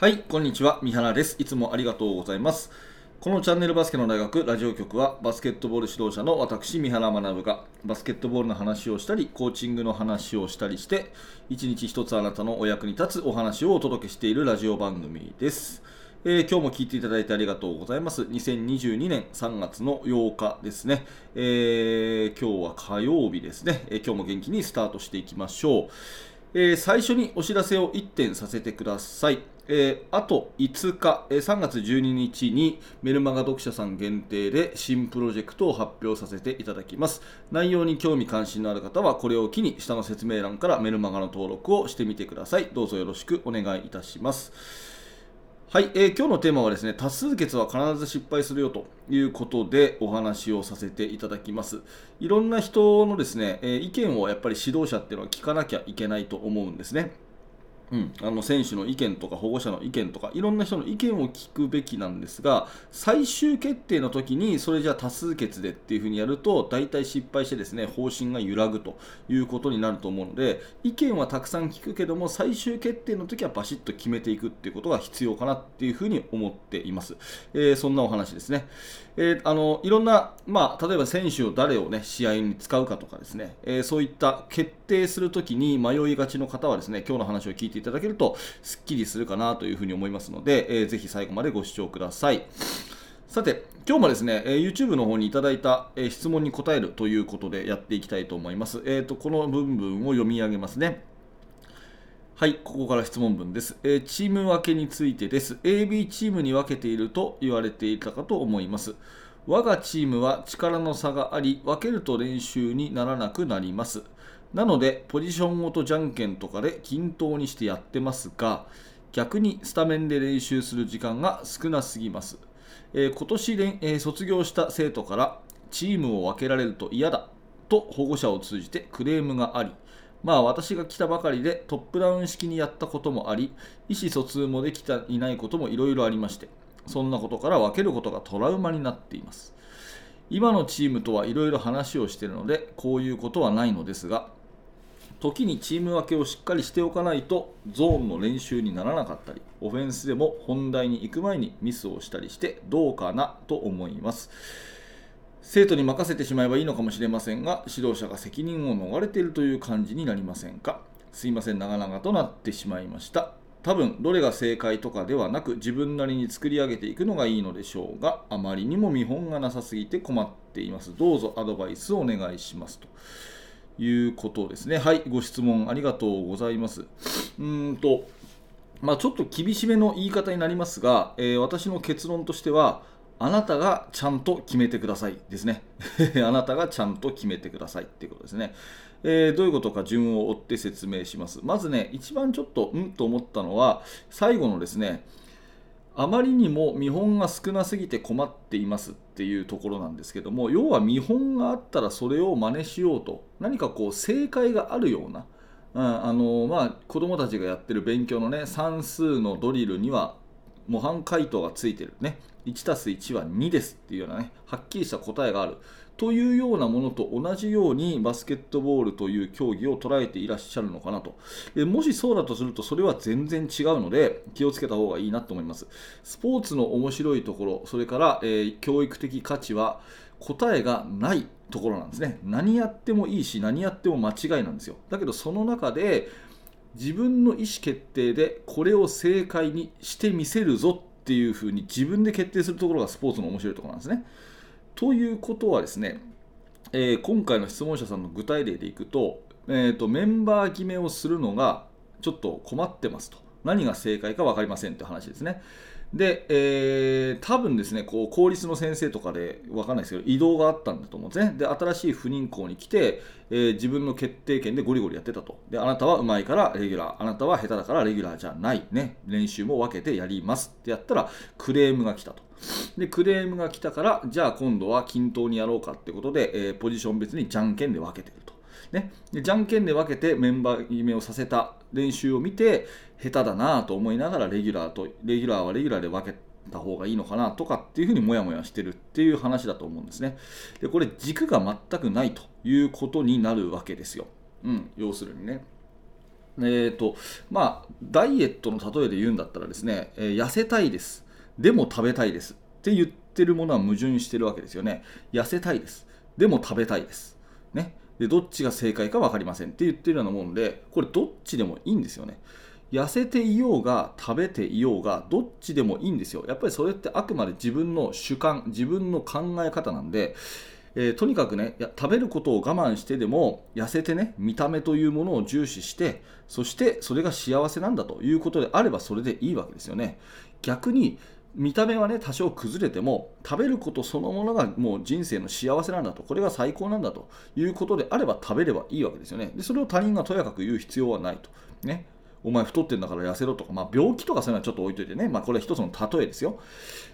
はい、こんにちは。三原です。いつもありがとうございます。このチャンネルバスケの大学ラジオ局はバスケットボール指導者の私、三原学がバスケットボールの話をしたり、コーチングの話をしたりして、一日一つあなたのお役に立つお話をお届けしているラジオ番組です。えー今日も聞いていただいてありがとうございます。2022年3月の8日ですね。えー今日は火曜日ですね、えー今日も元気にスタートしていきましょう。え最初にお知らせを1点させてください。えーあと5日、えー3月12日にメルマガ読者さん限定で新プロジェクトを発表させていただきます。内容に興味関心のある方はこれを機に下の説明欄からメルマガの登録をしてみてください。どうぞよろしくお願いいたします。はい、えー今日のテーマはですね多数決は必ず失敗するよということでお話をさせていただきますいろんな人のですね、えー意見をやっぱり指導者っていうのは聞かなきゃいけないと思うんですねうん、あの選手の意見とか保護者の意見とかいろんな人の意見を聞くべきなんですが最終決定の時にそれじゃあ多数決でっていうふうにやると大体失敗してですね方針が揺らぐということになると思うので意見はたくさん聞くけども最終決定の時はバシッと決めていくっていうことが必要かなっていうふうに思っています、えーそんなお話ですね、えーあのいろんな、まあ、例えば選手を誰を、ね、試合に使うかとかですね、えーそういった決定するときに迷いがちの方はですね今日の話を聞いていただけるとすっきりするかなというふうに思いますので、えーぜひ最後までご視聴ください。さて、今日もですね、え YouTube の方にいただいた、え質問に答えるということでやっていきたいと思います。えーとこの部分を読み上げますね。はい、ここから質問文です、えチーム分けについてです。AB チームに分けていると言われていたかと思います。我がチームは力の差があり、分けると練習にならなくなります。なので、ポジションごとじゃんけんとかで均等にしてやってますが、逆にスタメンで練習する時間が少なすぎます。えー今年練、えー卒業した生徒から、チームを分けられると嫌だと保護者を通じてクレームがあり、まあ私が来たばかりでトップダウン式にやったこともあり、意思疎通もできていないこともいろいろありまして、そんなことから分けることがトラウマになっています。今のチームとはいろいろ話をしているので、こういうことはないのですが、時にチーム分けをしっかりしておかないとゾーンの練習にならなかったりオフェンスでも本題に行く前にミスをしたりしてどうかなと思います。生徒に任せてしまえばいいのかもしれませんが指導者が責任を逃れているという感じになりませんか？すいません長々となってしまいました。多分どれが正解とかではなく自分なりに作り上げていくのがいいのでしょうがあまりにも見本がなさすぎて困っています。どうぞアドバイスをお願いしますと。いうことですね。はい、ご質問ありがとうございます。うんと、まあ、ちょっと厳しめの言い方になりますが、えー私の結論としては、あなたがちゃんと決めてくださいですね。あなたがちゃんと決めてくださいっていうことですね。えーどういうことか順を追って説明します。まずね、一番ちょっとうんと思ったのは、最後のですね、あまりにも見本が少なすぎて困っていますっていうところなんですけども要は見本があったらそれを真似しようと何かこう正解があるような、うんあのまあ、子どもたちがやってる勉強のね算数のドリルには模範解答がついてるね。1+1 は2ですっていうようなねはっきりした答えがある。というようなものと同じようにバスケットボールという競技を捉えていらっしゃるのかなと。でもしそうだとするとそれは全然違うので気をつけた方がいいなと思います。スポーツの面白いところそれから、えー教育的価値は答えがないところなんですね。何やってもいいし何やっても間違いなんですよ。だけどその中で自分の意思決定でこれを正解にしてみせるぞっていうふうに自分で決定するところがスポーツの面白いところなんですね。ということはですね、えー今回の質問者さんの具体例でいくと,、えーとメンバー決めをするのがちょっと困ってますと何が正解か分かりませんという話ですね。で、えー多分ですね、こう公立の先生とかで分かんないですけど、移動があったんだと思うんですね。で、新しい不妊校に来て、えー自分の決定権でゴリゴリやってたと。で、あなたはうまいからレギュラー、あなたは下手だからレギュラーじゃない。ね、練習も分けてやりますってやったら、クレームが来たと。で、クレームが来たから、じゃあ今度は均等にやろうかってことで、えーポジション別にじゃんけんで分けてると。ね、でじゃんけんで分けてメンバー決めをさせた練習を見て下手だなと思いながらレギュラーとレギュラーはレギュラーで分けた方がいいのかなとかっていうふうにモヤモヤしてるっていう話だと思うんですね。でこれ軸が全くないということになるわけですよ、うん、要するにね。えーとまあ、ダイエットの例えで言うんだったらですね、えー、痩せたいです。でも食べたいです。って言ってるものは矛盾してるわけですよね。痩せたいです。でも食べたいです、ね、でどっちが正解か分かりませんって言ってるようなもんでこれどっちでもいいんですよね。痩せていようが食べていようがどっちでもいいんですよ。やっぱりそれってあくまで自分の主観自分の考え方なんでえー、とにかくね食べることを我慢してでも痩せてね見た目というものを重視してそしてそれが幸せなんだということであればそれでいいわけですよね。逆に見た目はね多少崩れても食べることそのものがもう人生の幸せなんだと。これが最高なんだということであれば食べればいいわけですよね。でそれを他人がとやかく言う必要はないと。ね。お前太ってんだから痩せろとか、まあ、病気とかそういうのはちょっと置いといてね、まあ、これは一つの例えですよ。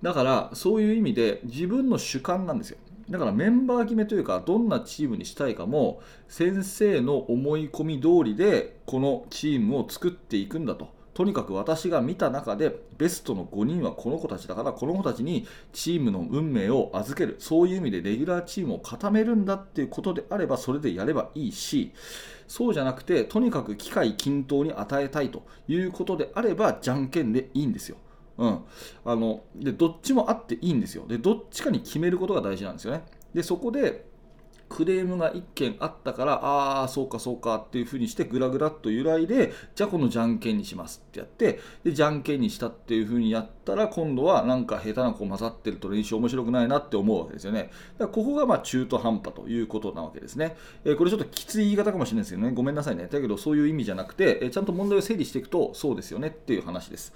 だからそういう意味で自分の主観なんですよ。だからメンバー決めというかどんなチームにしたいかも先生の思い込み通りでこのチームを作っていくんだと。とにかく私が見た中でベストの5人はこの子たちだからこの子たちにチームの運命を預ける。そういう意味でレギュラーチームを固めるんだっていうことであればそれでやればいいしそうじゃなくてとにかく機会均等に与えたいということであればじゃんけんでいいんですよ。うん、あのでどっちもあっていいんですよ。でどっちかに決めることが大事なんですよね。でそこでクレームが1件あったからああそうかそうかっていうふうにしてぐらぐらっと揺らいでじゃあこのじゃんけんにしますってやってでじゃんけんにしたっていうふうにやったら今度はなんか下手な子混ざってると練習面白くないなって思うわけですよね。だからここがま中途半端ということなわけですね、えー、これちょっときつい言い方かもしれないですけどね。ごめんなさいね。だけどそういう意味じゃなくて、えー、ちゃんと問題を整理していくとそうですよねっていう話です。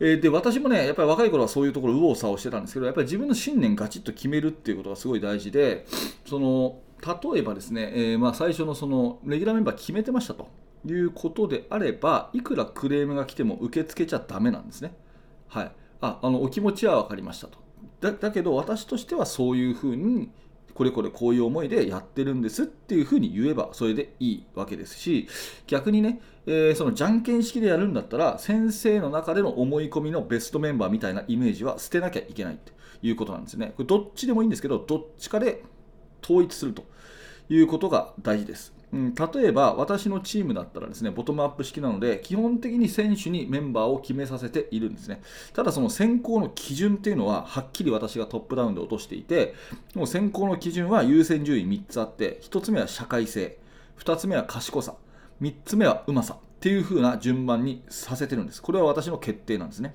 えー、で私もねやっぱり若い頃はそういうところ右往左往してたんですけどやっぱり自分の信念ガチッと決めるっていうことがすごい大事でその例えばですね、えー、まあ最初のそのレギュラーメンバー決めてましたということであればいくらクレームが来ても受け付けちゃだめなんですね。はい、ああのお気持ちは分かりましたとだだけど私としてはそういうふうにこれこれこういう思いでやってるんですっていうふうに言えばそれでいいわけですし逆にね、えー、そのじゃんけん式でやるんだったら先生の中での思い込みのベストメンバーみたいなイメージは捨てなきゃいけないということなんですね。これどっちでもいいんですけどどっちかで統一するということが大事です。うん、例えば私のチームだったらですねボトムアップ式なので基本的に選手にメンバーを決めさせているんですね。ただその選考の基準っていうのははっきり私がトップダウンで落としていてもう選考の基準は優先順位3つあって1つ目は社会性2つ目は賢さ3つ目はうまさっていう風な順番にさせてるんです。これは私の決定なんですね。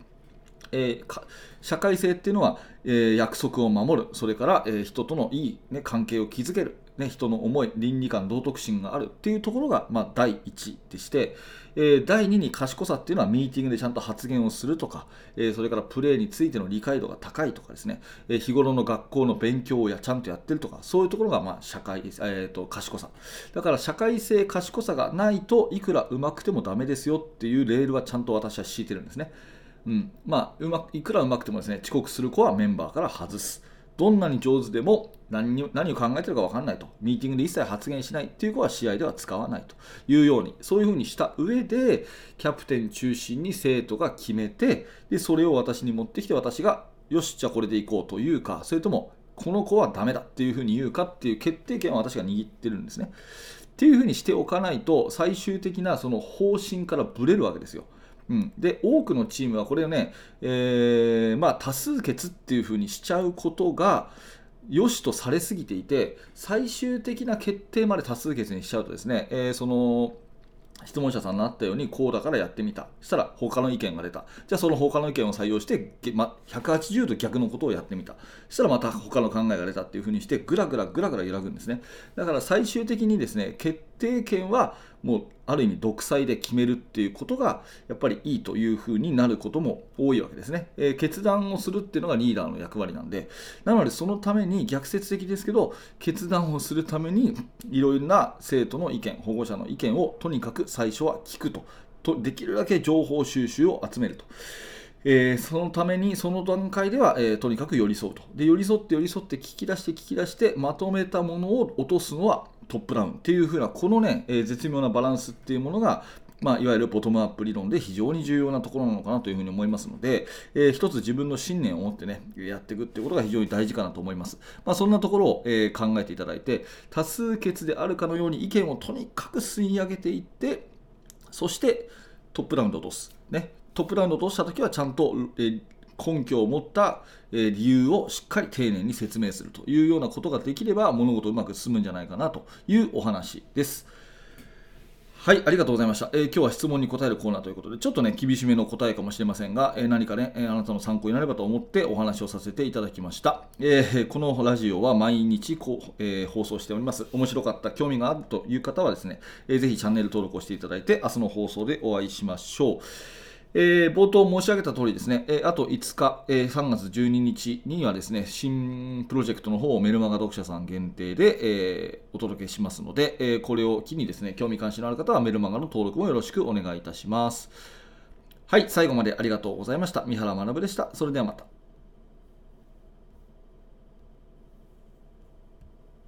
えー、社会性っていうのは、えー、約束を守る。それから、えー、人とのいい、ね、関係を築ける。ね、人の思い、倫理観、道徳心があるっていうところが、まあ、第1でして、えー、第2に賢さっていうのはミーティングでちゃんと発言をするとか、えー、それからプレーについての理解度が高いとかですね、えー、日頃の学校の勉強をやちゃんとやってるとか、そういうところが、まあ、社会、えーと、賢さ。だから社会性、賢さがないといくらうまくてもダメですよっていうレールはちゃんと私は敷いてるんですね。うん、まあうまいくらうまくてもですね遅刻する子はメンバーから外す。どんなに上手でも何に何を考えてるか分かんないと、ミーティングで一切発言しないっていう子は試合では使わないというように、そういうふうにした上で、キャプテン中心に生徒が決めて、でそれを私に持ってきて、私が、よし、じゃあこれでいこうというか、それとも、この子はダメだっていうふうに言うかっていう決定権は私が握ってるんですね。っていうふうにしておかないと、最終的なその方針からぶれるわけですよ。うん、で多くのチームはこれをね、えー、まあ、多数決っていうふうにしちゃうことが良しとされすぎていて最終的な決定まで多数決にしちゃうとですね、えー、その質問者さんになったようにこうだからやってみた。そしたら他の意見が出た。じゃあその他の意見を採用して、ま、180度逆のことをやってみた。そしたらまた他の考えが出たっていうふうにしてぐらぐらぐらぐら揺らぐんですね。だから最終的にですね決定権はもうある意味独裁で決めるっていうことがやっぱりいいというふうになることも多いわけですね、えー、決断をするっていうのがリーダーの役割なんでなのでそのために逆説的ですけど決断をするためにいろいろな生徒の意見保護者の意見をとにかく最初は聞くととできるだけ情報収集を集めると。えー、そのために、その段階では、えー、とにかく寄り添うと。で、寄り添って寄り添って聞き出して聞き出して、まとめたものを落とすのはトップダウンっていう風なこのね、えー、絶妙なバランスっていうものがまあ、いわゆるボトムアップ理論で非常に重要なところなのかなというふうに思いますので、えー、一つ自分の信念を持ってね、やっていくっていうことが非常に大事かなと思います。まあ、そんなところを、えー、考えていただいて、多数決であるかのように意見をとにかく吸い上げていって、そしてトップダウンで落とす、ね、トップダウンで落としたときはちゃんと、えー根拠を持った、理由をしっかり丁寧に説明するというようなことができれば物事うまく進むんじゃないかなというお話です。はい、ありがとうございました、えー、今日は質問に答えるコーナーということで、ちょっとね、厳しめの答えかもしれませんが、えー、何かね、え、あなたの参考になればと思ってお話をさせていただきました。えこのラジオは毎日こう、え放送しております。面白かった、興味があるという方はですね、えー、ぜひチャンネル登録をしていただいて、明日の放送でお会いしましょう。えー、冒頭申し上げた通りですね、えー、あと5日、えー、3月12日にはですね、新プロジェクトの方をメルマガ読者さん限定で、えお届けしますので、えこれを機にですね、興味関心のある方はメルマガの登録もよろしくお願いいたします。はい、最後までありがとうございました。三原学でした。それではまた。